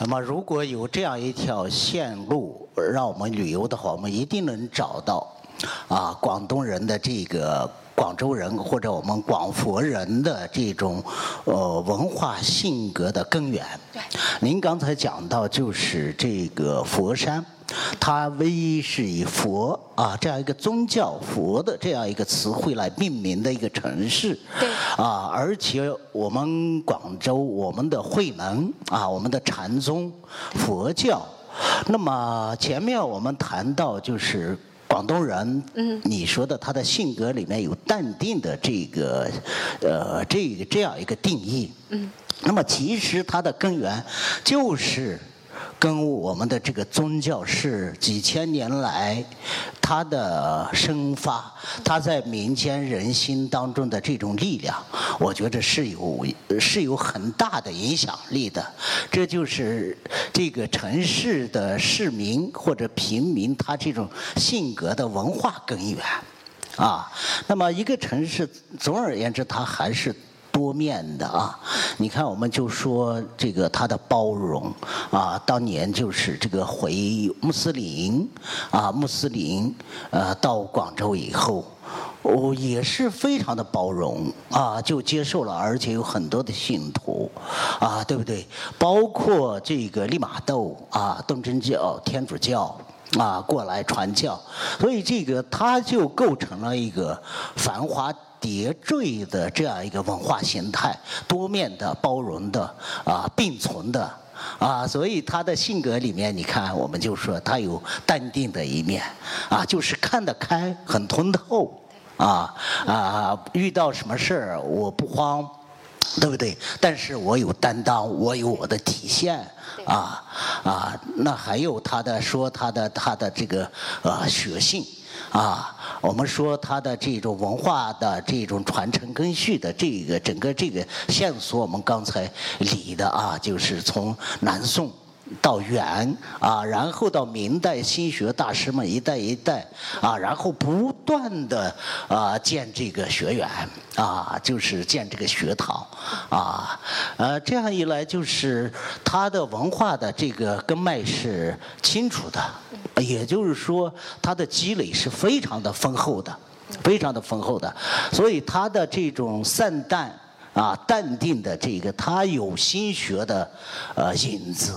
那么，如果有这样一条线路让我们旅游的话，我们一定能找到啊广东人的这个广州人或者我们广佛人的这种呃文化性格的根源。对。您刚才讲到就是这个佛山。它唯一是以佛啊这样一个宗教佛的这样一个词汇来命名的一个城市，对，啊，而且我们广州我们的慧能啊，我们的禅宗佛教，那么前面我们谈到就是广东人，嗯，你说的他的性格里面有淡定的这个，呃，这个这样一个定义，嗯，那么其实他的根源就是。跟我们的这个宗教是几千年来它的生发，它在民间人心当中的这种力量，我觉得是有是有很大的影响力的。这就是这个城市的市民或者平民他这种性格的文化根源啊。那么一个城市，总而言之，它还是。多面的啊，你看，我们就说这个他的包容啊，当年就是这个回穆斯林啊，穆斯林呃到广州以后，哦也是非常的包容啊，就接受了，而且有很多的信徒啊，对不对？包括这个利玛窦啊，东正教、天主教啊过来传教，所以这个他就构成了一个繁华。叠缀的这样一个文化形态，多面的、包容的啊，并存的啊，所以他的性格里面，你看，我们就说他有淡定的一面啊，就是看得开，很通透啊啊，遇到什么事儿我不慌，对不对？但是我有担当，我有我的体现啊啊，那还有他的说他的他的这个呃血性。啊，我们说他的这种文化的这种传承根续的这个整个这个线索，我们刚才理的啊，就是从南宋。到元啊，然后到明代心学大师们一代一代啊，然后不断的啊建这个学院啊，就是建这个学堂啊，呃，这样一来就是他的文化的这个根脉是清楚的，也就是说他的积累是非常的丰厚的，非常的丰厚的，所以他的这种散淡啊淡定的这个，他有心学的呃影子。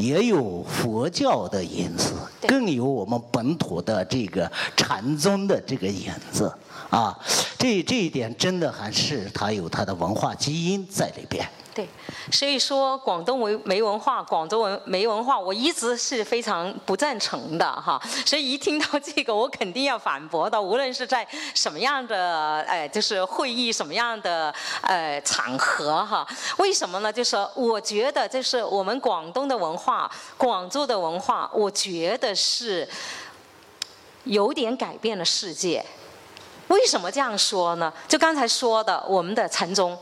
也有佛教的影子，更有我们本土的这个禅宗的这个影子啊，这这一点真的还是它有它的文化基因在里边。对，所以说广东文没文化，广州文没文化，我一直是非常不赞成的哈。所以一听到这个，我肯定要反驳的。无论是在什么样的呃，就是会议什么样的呃场合哈。为什么呢？就是我觉得，就是我们广东的文化，广州的文化，我觉得是有点改变了世界。为什么这样说呢？就刚才说的，我们的禅宗。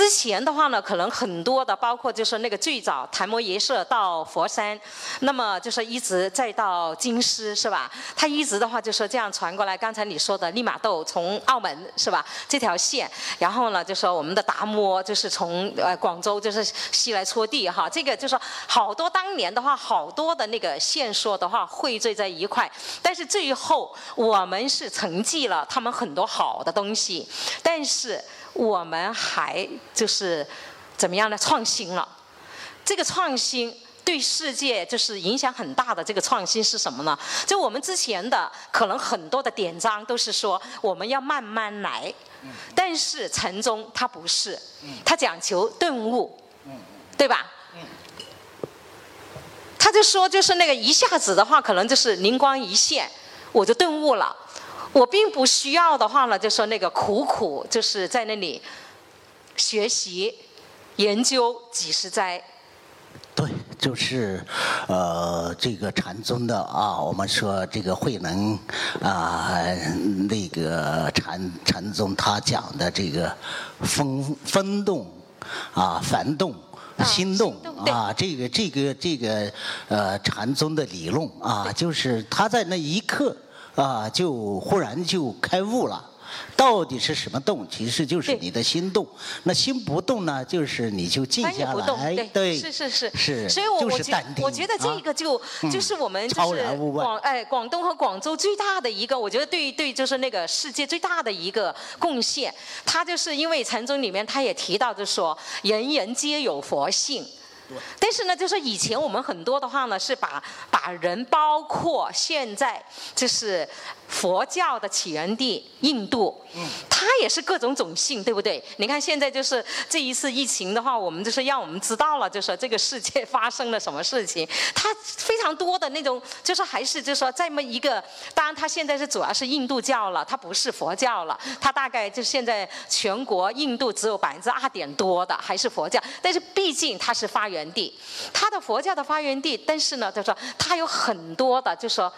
之前的话呢，可能很多的，包括就是那个最早檀摩耶舍到佛山，那么就是一直再到京师，是吧？他一直的话就是这样传过来。刚才你说的利玛窦从澳门是吧？这条线，然后呢就说我们的达摩就是从呃广州就是西来搓地哈，这个就说好多当年的话好多的那个线索的话汇聚在一块，但是最后我们是承继了他们很多好的东西，但是。我们还就是怎么样呢？创新了，这个创新对世界就是影响很大的。这个创新是什么呢？就我们之前的可能很多的典章都是说我们要慢慢来，但是禅宗它不是，它讲求顿悟，对吧？他就说就是那个一下子的话，可能就是灵光一现，我就顿悟了。我并不需要的话呢，就说那个苦苦就是在那里学习研究几十载。对，就是呃这个禅宗的啊，我们说这个慧能啊，那个禅禅宗他讲的这个风风动啊，幡动、心动啊，这个这个这个呃禅宗的理论啊，就是他在那一刻。啊，就忽然就开悟了，到底是什么动？其实就是你的心动。那心不动呢，就是你就静下来，对，是是是是，所以我就我觉是。我觉得这啊个就、就是我们就是广哎广东和广州最大的一个，我觉得对对就是那个世界最大的一个贡献。他就是因为禅宗里面他也提到，就说人人皆有佛性。但是呢，就是以前我们很多的话呢，是把把人包括现在就是佛教的起源地印度，它也是各种种姓，对不对？你看现在就是这一次疫情的话，我们就是让我们知道了，就是这个世界发生了什么事情，它非常多的那种，就是还是就是说这么一个，当然它现在是主要是印度教了，它不是佛教了，它大概就现在全国印度只有百分之二点多的还是佛教，但是毕竟它是发源地，它的佛教的发源地，但是呢，就说它有很多的，就说。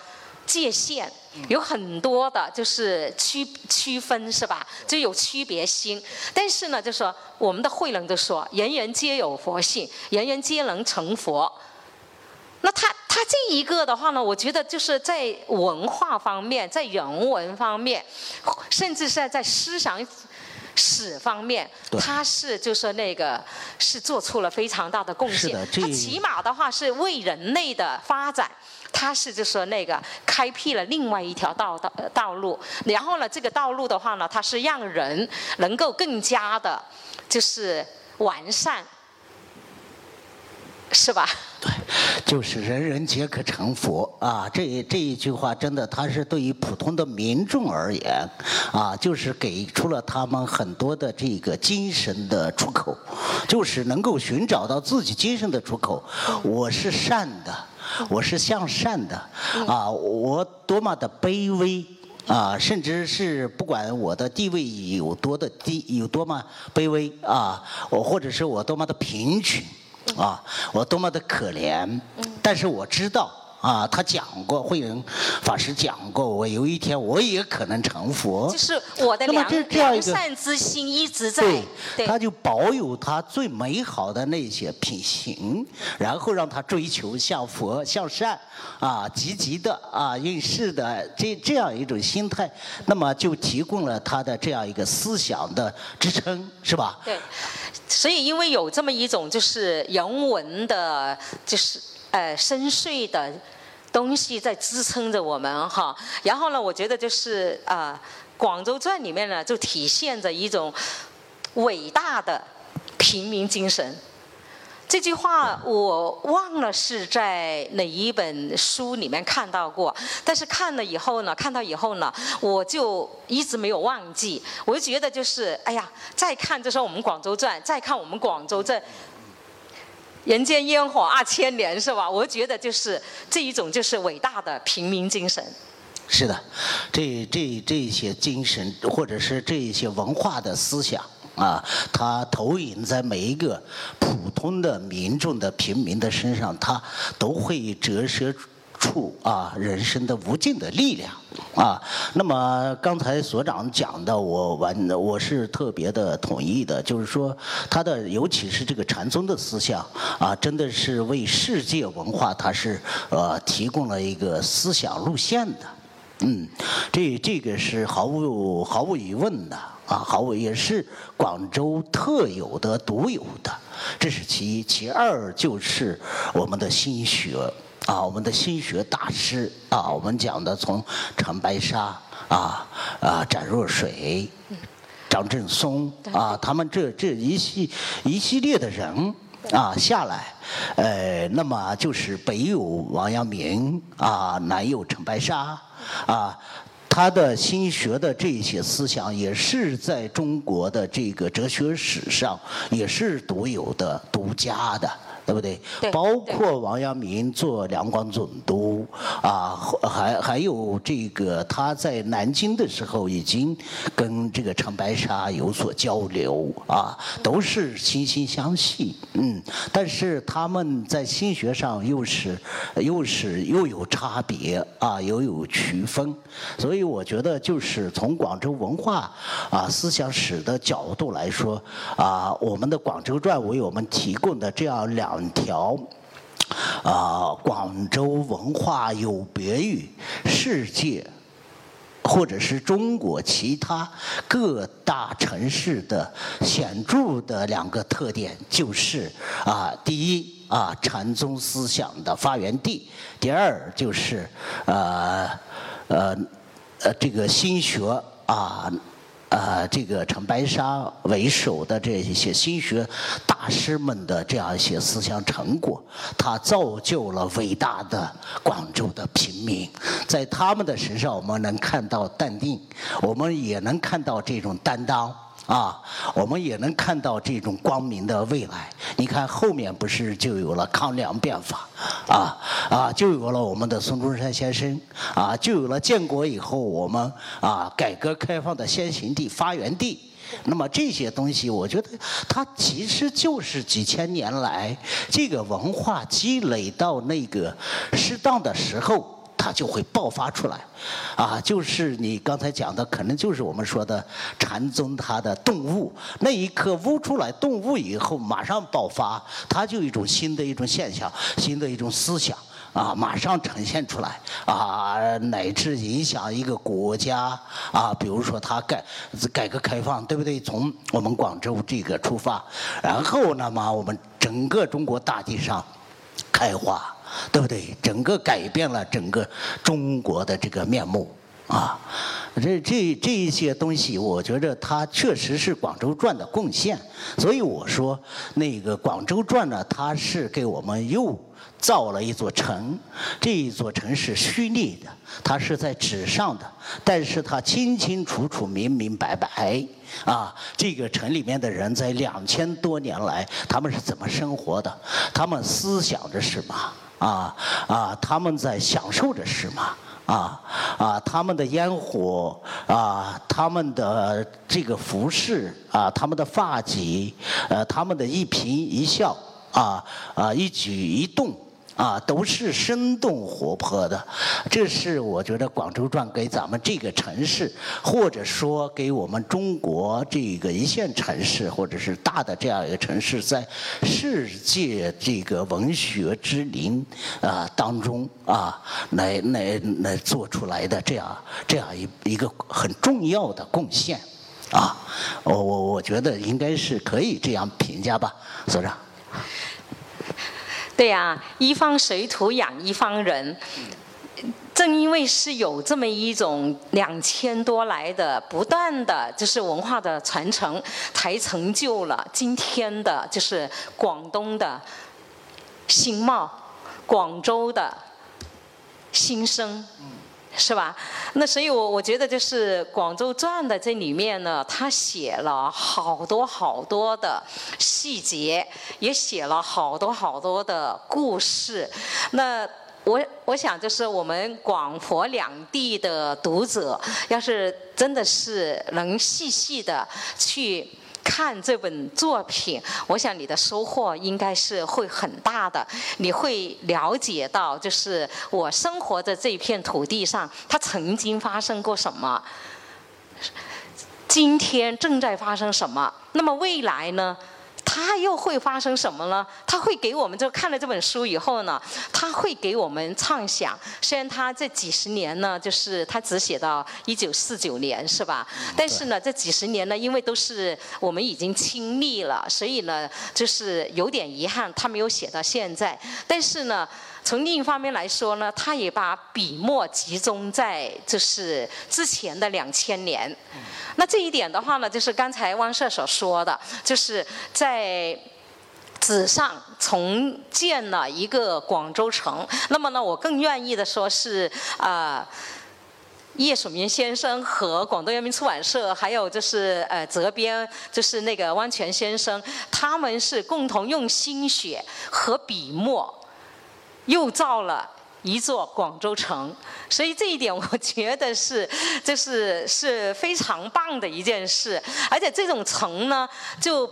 界限有很多的，就是区区分是吧？就有区别心。但是呢，就说我们的慧能就说，人人皆有佛性，人人皆能成佛。那他他这一个的话呢，我觉得就是在文化方面，在人文方面，甚至是在思想史方面，他是就是那个是做出了非常大的贡献他起码的话是为人类的发展。他是就说那个开辟了另外一条道道呃道路，然后呢，这个道路的话呢，它是让人能够更加的，就是完善，是吧？就是人人皆可成佛啊！这这一句话真的，它是对于普通的民众而言，啊，就是给出了他们很多的这个精神的出口，就是能够寻找到自己精神的出口。我是善的，我是向善的，啊，我多么的卑微。啊，甚至是不管我的地位有多的低，有多么卑微啊，我或者是我多么的贫穷，啊，我多么的可怜，但是我知道啊，他讲过，慧能法师讲过，我有一天我也可能成佛就。是我的良善之心一直在，对，对他就保有他最美好的那些品行，然后让他追求向佛向善，啊，积极的啊，应试的这这样一种心态，那么就提供了他的这样一个思想的支撑，是吧？对，所以因为有这么一种就是人文的，就是呃深邃的东西在支撑着我们哈。然后呢，我觉得就是啊、广州传》里面呢就体现着一种伟大的平民精神。这句话我忘了是在哪一本书里面看到过，但是看了以后呢，看到以后呢，我就一直没有忘记。我就觉得就是，哎呀，再看就说我们广州传，再看我们广州这人间烟火二千年，是吧？我觉得就是这一种就是伟大的平民精神。是的，这这这些精神或者是这些文化的思想啊，它投影在每一个普通的民众的平民的身上，它都会折射处啊人生的无尽的力量啊。那么刚才所长讲的，我完我是特别的同意的，就是说他的尤其是这个禅宗的思想啊，真的是为世界文化它是呃提供了一个思想路线的。嗯，这这个是毫无毫无疑问的啊，毫无也是广州特有的、独有的，这是其一。其二就是我们的心学啊，我们的心学大师啊，我们讲的从长白沙啊啊展若水。张振松啊，他们这这一系一系列的人啊下来，呃，那么就是北有王阳明啊，南有陈白沙啊。他的心学的这些思想，也是在中国的这个哲学史上，也是独有的、独家的，对不对？对包括王阳明做两广总督啊，还还有这个他在南京的时候，已经跟这个陈白沙有所交流啊，都是惺惺相惜，嗯，但是他们在心学上又是又是又有差别啊，又有区分，所以我觉得就是从广州文化啊思想史的角度来说啊，我们的《广州传》为我们提供的这样两两条。啊，广州文化有别于世界或者是中国其他各大城市的显著的两个特点，就是啊，第一啊，禅宗思想的发源地；第二就是呃呃呃这个心学啊。呃，这个陈白沙为首的这一些心学大师们的这样一些思想成果，他造就了伟大的广州的平民。在他们的身上，我们能看到淡定，我们也能看到这种担当。啊，我们也能看到这种光明的未来。你看后面不是就有了康梁变法，啊啊，就有了我们的孙中山先生，啊，就有了建国以后我们啊改革开放的先行地、发源地。那么这些东西，我觉得它其实就是几千年来这个文化积累到那个适当的时候。它就会爆发出来，啊，就是你刚才讲的，可能就是我们说的禅宗它的动物，那一刻悟出来动物以后，马上爆发，它就一种新的一种现象，新的一种思想，啊，马上呈现出来，啊，乃至影响一个国家，啊，比如说它改改革开放，对不对？从我们广州这个出发，然后那么我们整个中国大地上开花。对不对？整个改变了整个中国的这个面目啊！这这这一些东西，我觉着它确实是《广州传》的贡献。所以我说，那个《广州传》呢，它是给我们又造了一座城。这一座城是虚拟的，它是在纸上的，但是它清清楚楚、明明白白。啊，这个城里面的人在两千多年来，他们是怎么生活的？他们思想着什么？啊啊！他们在享受着什么？啊啊！他们的烟火啊，他们的这个服饰啊，他们的发髻，呃，他们的一颦一笑啊啊，一举一动。啊，都是生动活泼的，这是我觉得《广州传》给咱们这个城市，或者说给我们中国这个一线城市，或者是大的这样一个城市，在世界这个文学之林啊当中啊，来来来做出来的这样这样一一个很重要的贡献啊，我我我觉得应该是可以这样评价吧，所长。对呀，一方水土养一方人。正因为是有这么一种两千多来的不断的就是文化的传承，才成就了今天的就是广东的新貌，广州的新生。是吧？那所以，我我觉得就是《广州传》的这里面呢，他写了好多好多的细节，也写了好多好多的故事。那我我想，就是我们广佛两地的读者，要是真的是能细细的去。看这本作品，我想你的收获应该是会很大的。你会了解到，就是我生活在这片土地上，它曾经发生过什么，今天正在发生什么，那么未来呢？他又会发生什么呢？他会给我们就看了这本书以后呢，他会给我们畅想。虽然他这几十年呢，就是他只写到一九四九年，是吧？但是呢，这几十年呢，因为都是我们已经亲历了，所以呢，就是有点遗憾，他没有写到现在。但是呢。从另一方面来说呢，他也把笔墨集中在就是之前的两千年。那这一点的话呢，就是刚才汪社所说的，就是在纸上重建了一个广州城。那么呢，我更愿意的说是啊，叶曙明先生和广东人民出版社，还有就是呃责编就是那个汪泉先生，他们是共同用心血和笔墨。又造了一座广州城，所以这一点我觉得是，就是是非常棒的一件事。而且这种城呢，就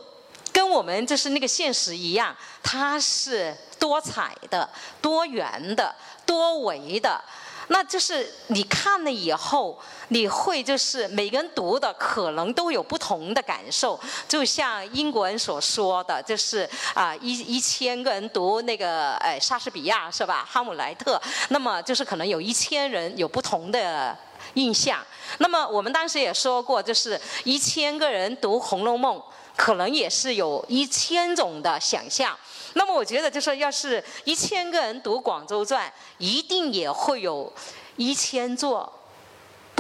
跟我们就是那个现实一样，它是多彩的、多元的、多维的。那就是你看了以后，你会就是每个人读的可能都有不同的感受。就像英国人所说的，就是啊一一千个人读那个呃莎士比亚是吧？哈姆莱特，那么就是可能有一千人有不同的印象。那么我们当时也说过，就是一千个人读《红楼梦》，可能也是有一千种的想象。那么我觉得，就说要是一千个人读《广州传》，一定也会有一千座。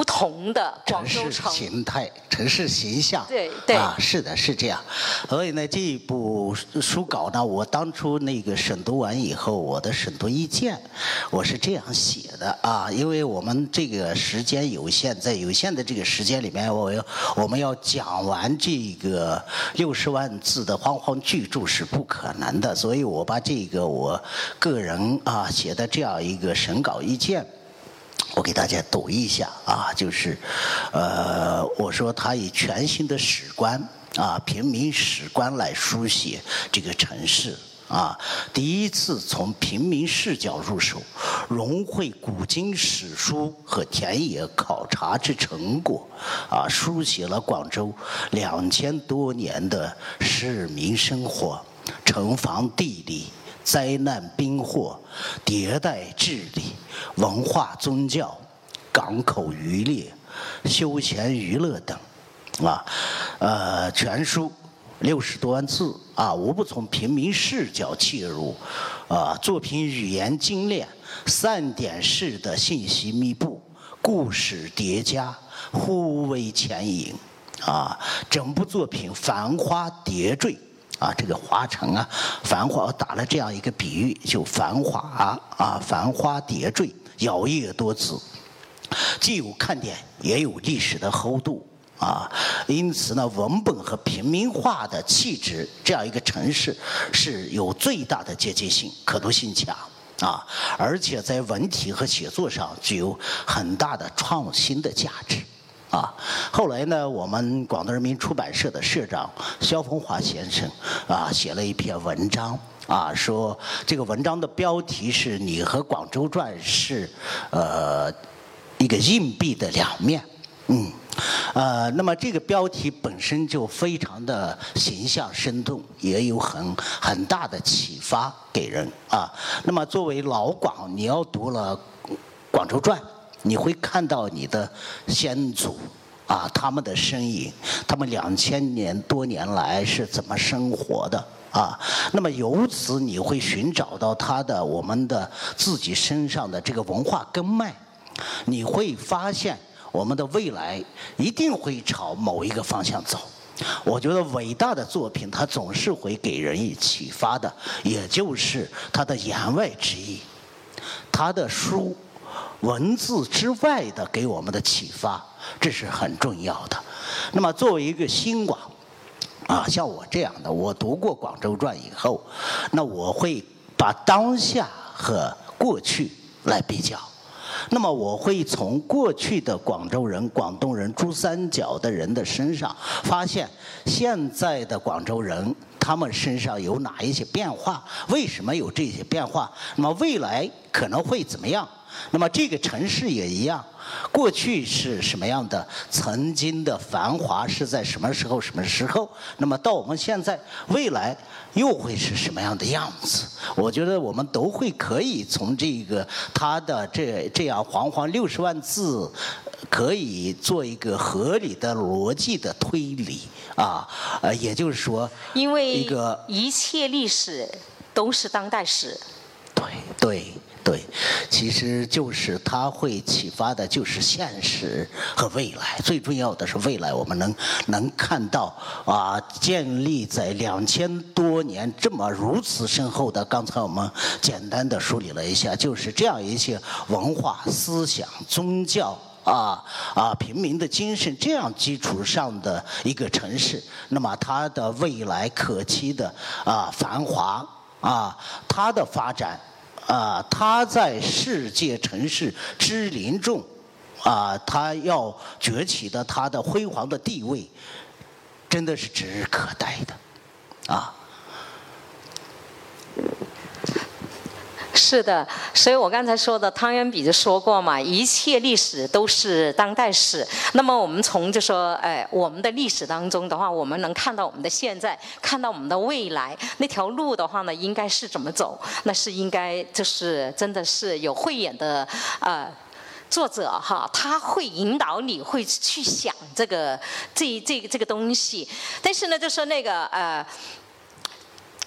不同的广州城形态、城市形象，对对啊，是的，是这样。所以呢，这一部书稿呢，我当初那个审读完以后，我的审读意见，我是这样写的啊，因为我们这个时间有限，在有限的这个时间里面，我要我们要讲完这个六十万字的煌煌巨著是不可能的，所以我把这个我个人啊写的这样一个审稿意见。我给大家读一下啊，就是，呃，我说他以全新的史观啊，平民史观来书写这个城市啊，第一次从平民视角入手，融汇古今史书和田野考察之成果啊，书写了广州两千多年的市民生活、城防地理。灾难兵祸、迭代治理、文化宗教、港口渔猎、休闲娱乐等，啊，呃，全书六十多万字啊，无不从平民视角切入，啊，作品语言精炼，散点式的信息密布，故事叠加，互为前引，啊，整部作品繁花叠缀。啊，这个华城啊，繁华，打了这样一个比喻，就繁华啊，繁花叠缀，摇曳多姿，既有看点，也有历史的厚度啊。因此呢，文本和平民化的气质，这样一个城市是有最大的接近性，可读性强啊，而且在文体和写作上具有很大的创新的价值。啊，后来呢，我们广东人民出版社的社长萧峰华先生啊，写了一篇文章啊，说这个文章的标题是“你和广州传是呃一个硬币的两面”，嗯，呃，那么这个标题本身就非常的形象生动，也有很很大的启发给人啊。那么作为老广，你要读了《广州传》。你会看到你的先祖啊，他们的身影，他们两千年多年来是怎么生活的啊？那么由此你会寻找到他的我们的自己身上的这个文化根脉，你会发现我们的未来一定会朝某一个方向走。我觉得伟大的作品它总是会给人以启发的，也就是它的言外之意，他的书。文字之外的给我们的启发，这是很重要的。那么作为一个新广，啊，像我这样的，我读过《广州传》以后，那我会把当下和过去来比较。那么我会从过去的广州人、广东人、珠三角的人的身上，发现现在的广州人他们身上有哪一些变化？为什么有这些变化？那么未来可能会怎么样？那么这个城市也一样，过去是什么样的？曾经的繁华是在什么时候？什么时候？那么到我们现在，未来又会是什么样的样子？我觉得我们都会可以从这个它的这这样煌煌六十万字，可以做一个合理的逻辑的推理啊，呃，也就是说，因为一个一切历史都是当代史，对对。对，其实就是它会启发的，就是现实和未来。最重要的是未来，我们能能看到啊，建立在两千多年这么如此深厚的。刚才我们简单的梳理了一下，就是这样一些文化、思想、宗教啊啊，平民的精神这样基础上的一个城市。那么它的未来可期的啊繁华啊，它的发展。啊，他在世界城市之林中，啊，他要崛起的他的辉煌的地位，真的是指日可待的，啊。是的，所以我刚才说的，汤圆比就说过嘛，一切历史都是当代史。那么我们从就说，哎，我们的历史当中的话，我们能看到我们的现在，看到我们的未来，那条路的话呢，应该是怎么走？那是应该就是真的是有慧眼的，呃。作者哈，他会引导你，会去想这个这这个这个东西，但是呢，就说那个呃，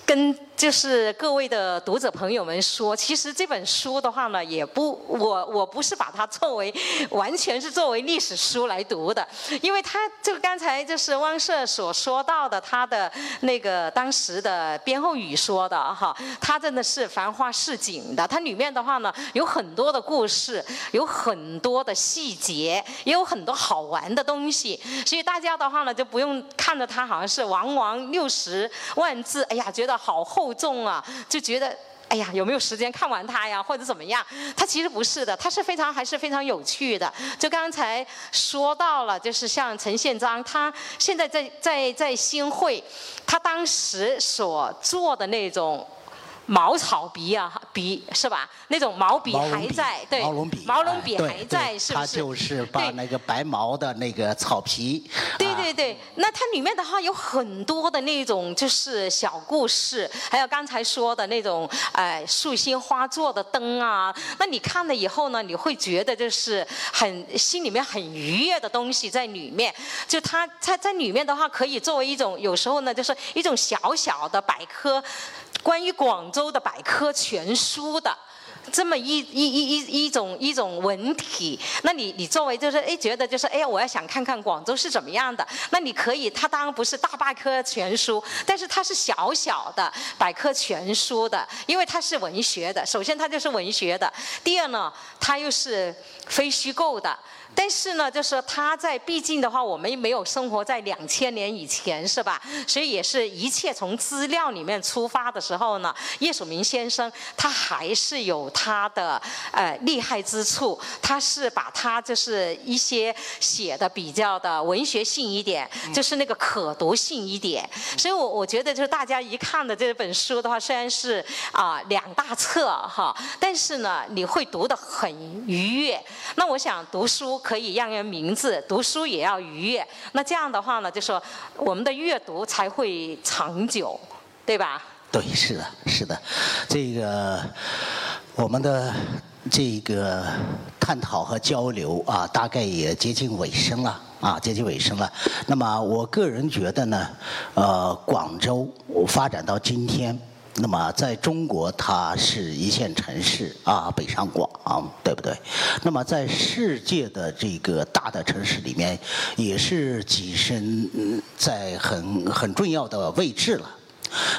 跟。就是各位的读者朋友们说，其实这本书的话呢，也不我我不是把它作为完全是作为历史书来读的，因为它就刚才就是汪社所说到的，他的那个当时的编后语说的哈，它真的是繁花似锦的，它里面的话呢有很多的故事，有很多的细节，也有很多好玩的东西，所以大家的话呢就不用看着它好像是王王六十万字，哎呀，觉得好厚。厚重啊，就觉得哎呀，有没有时间看完它呀，或者怎么样？它其实不是的，它是非常还是非常有趣的。就刚才说到了，就是像陈宪章，他现在在在在新会，他当时所做的那种。茅草笔啊，笔是吧？那种毛笔还在，对，毛绒笔，毛绒笔还在，是不是？他就是把那个白毛的那个草皮。对对对，那它里面的话有很多的那种就是小故事，还有刚才说的那种哎树心花做的灯啊，那你看了以后呢，你会觉得就是很心里面很愉悦的东西在里面。就它它在里面的话，可以作为一种有时候呢，就是一种小小的百科。关于广州的百科全书的这么一一一一一种一种文体，那你你作为就是哎觉得就是哎我要想看看广州是怎么样的，那你可以，它当然不是大百科全书，但是它是小小的百科全书的，因为它是文学的。首先它就是文学的，第二呢，它又是非虚构的。但是呢，就是他在，毕竟的话，我们没有生活在两千年以前，是吧？所以也是一切从资料里面出发的时候呢，叶曙明先生他还是有他的呃厉害之处，他是把他就是一些写的比较的文学性一点，就是那个可读性一点。所以我我觉得就是大家一看的这本书的话，虽然是啊两大册哈，但是呢你会读得很愉悦。那我想读书。可以让人名字，读书也要愉悦。那这样的话呢，就说我们的阅读才会长久，对吧？对，是的，是的。这个我们的这个探讨和交流啊，大概也接近尾声了啊，接近尾声了。那么我个人觉得呢，呃，广州发展到今天。那么，在中国，它是一线城市啊，北上广，对不对？那么，在世界的这个大的城市里面，也是跻身在很很重要的位置了。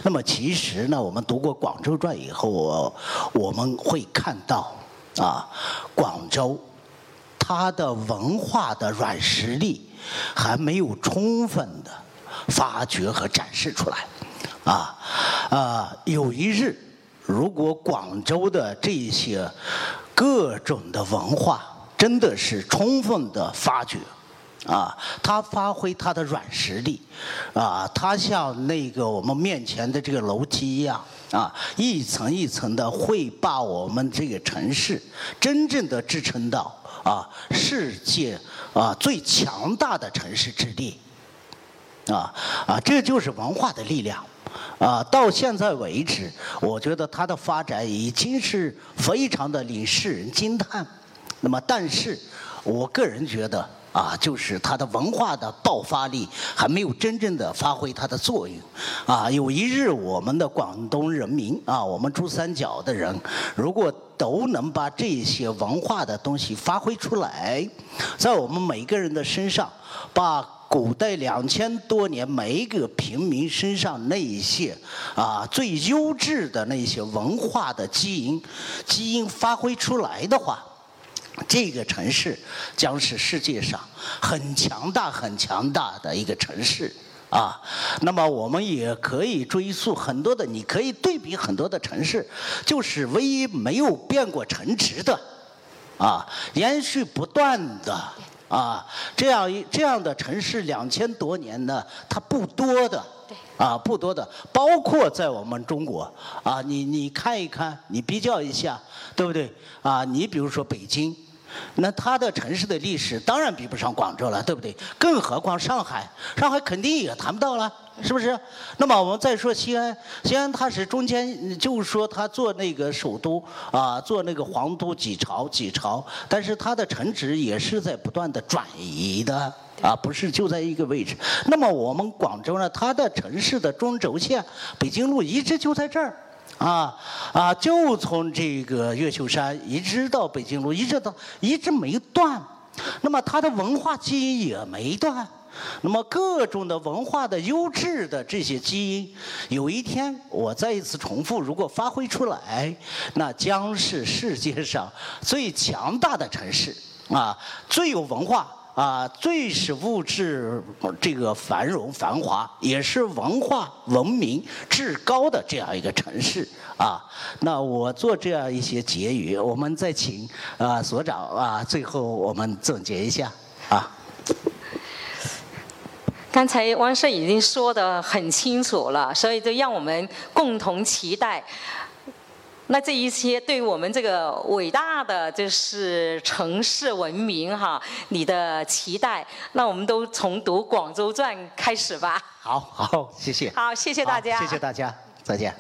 那么，其实呢，我们读过《广州传》以后，我们会看到啊，广州它的文化的软实力还没有充分的发掘和展示出来。啊，啊，有一日，如果广州的这些各种的文化真的是充分的发掘，啊，它发挥它的软实力，啊，它像那个我们面前的这个楼梯一样，啊，一层一层的会把我们这个城市真正的支撑到啊世界啊最强大的城市之列，啊啊，这就是文化的力量。啊，到现在为止，我觉得它的发展已经是非常的令世人惊叹。那么，但是我个人觉得啊，就是它的文化的爆发力还没有真正的发挥它的作用。啊，有一日我们的广东人民啊，我们珠三角的人，如果都能把这些文化的东西发挥出来，在我们每个人的身上，把。古代两千多年，每一个平民身上那一些啊最优质的那些文化的基因，基因发挥出来的话，这个城市将是世界上很强大、很强大的一个城市啊。那么我们也可以追溯很多的，你可以对比很多的城市，就是唯一没有变过城池的啊，延续不断的。啊，这样一这样的城市两千多年呢，它不多的。啊，不多的，包括在我们中国啊，你你看一看，你比较一下，对不对？啊，你比如说北京，那它的城市的历史当然比不上广州了，对不对？更何况上海，上海肯定也谈不到了。是不是？那么我们再说西安，西安它是中间，就是说它做那个首都啊，做那个皇都几朝几朝，但是它的城址也是在不断的转移的啊，不是就在一个位置。那么我们广州呢，它的城市的中轴线，北京路一直就在这儿，啊啊，就从这个越秀山一直到北京路，一直到一直没断。那么它的文化基因也没断。那么各种的文化的优质的这些基因，有一天我再一次重复，如果发挥出来，那将是世界上最强大的城市啊，最有文化啊，最是物质这个繁荣繁华，也是文化文明至高的这样一个城市啊。那我做这样一些结语，我们再请啊所长啊，最后我们总结一下。刚才汪社已经说得很清楚了，所以就让我们共同期待。那这一些对我们这个伟大的就是城市文明哈，你的期待，那我们都从读《广州传》开始吧。好好，谢谢。好，谢谢大家。谢谢大家，再见。